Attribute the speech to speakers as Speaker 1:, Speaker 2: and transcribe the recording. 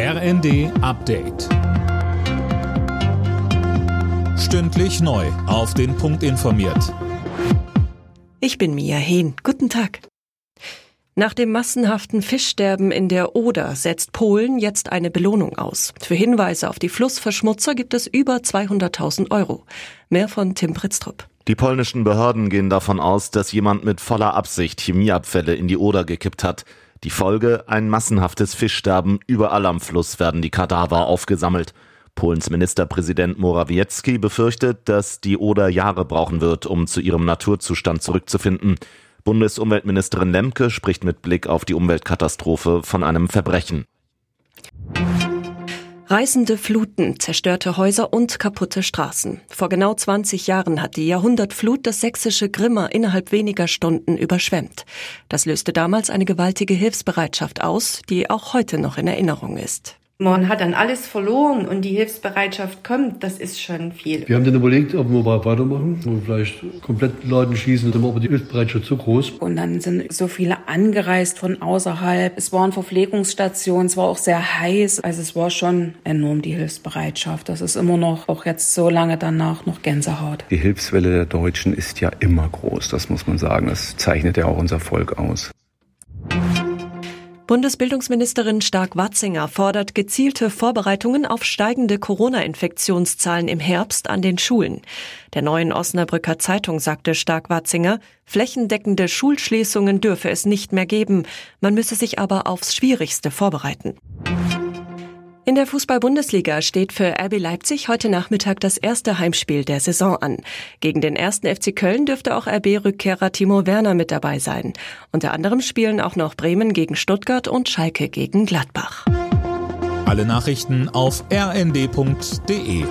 Speaker 1: RND Update. Stündlich neu. Auf den Punkt informiert.
Speaker 2: Ich bin Mia Hehn. Guten Tag. Nach dem massenhaften Fischsterben in der Oder setzt Polen jetzt eine Belohnung aus. Für Hinweise auf die Flussverschmutzer gibt es über 200.000 Euro. Mehr von Tim Pritztrup.
Speaker 3: Die polnischen Behörden gehen davon aus, dass jemand mit voller Absicht Chemieabfälle in die Oder gekippt hat. Die Folge ein massenhaftes Fischsterben. Überall am Fluss werden die Kadaver aufgesammelt. Polens Ministerpräsident Morawiecki befürchtet, dass die Oder Jahre brauchen wird, um zu ihrem Naturzustand zurückzufinden. Bundesumweltministerin Lemke spricht mit Blick auf die Umweltkatastrophe von einem Verbrechen.
Speaker 2: Reißende Fluten, zerstörte Häuser und kaputte Straßen. Vor genau 20 Jahren hat die Jahrhundertflut das sächsische Grimma innerhalb weniger Stunden überschwemmt. Das löste damals eine gewaltige Hilfsbereitschaft aus, die auch heute noch in Erinnerung ist.
Speaker 4: Man hat dann alles verloren und die Hilfsbereitschaft kommt, das ist schon viel.
Speaker 5: Wir haben dann überlegt, ob wir weitermachen, ob wir vielleicht komplett Laden schießen, dann war aber die Hilfsbereitschaft zu groß.
Speaker 6: Und dann sind so viele angereist von außerhalb. Es waren Verpflegungsstationen, es war auch sehr heiß. Also es war schon enorm die Hilfsbereitschaft. Das ist immer noch, auch jetzt so lange danach, noch Gänsehaut.
Speaker 7: Die Hilfswelle der Deutschen ist ja immer groß, das muss man sagen. Das zeichnet ja auch unser Volk aus.
Speaker 2: Bundesbildungsministerin Stark-Watzinger fordert gezielte Vorbereitungen auf steigende Corona-Infektionszahlen im Herbst an den Schulen. Der neuen Osnabrücker Zeitung sagte Stark-Watzinger, flächendeckende Schulschließungen dürfe es nicht mehr geben, man müsse sich aber aufs Schwierigste vorbereiten. In der Fußball-Bundesliga steht für RB Leipzig heute Nachmittag das erste Heimspiel der Saison an. Gegen den ersten FC Köln dürfte auch RB-Rückkehrer Timo Werner mit dabei sein. Unter anderem spielen auch noch Bremen gegen Stuttgart und Schalke gegen Gladbach.
Speaker 1: Alle Nachrichten auf rnd.de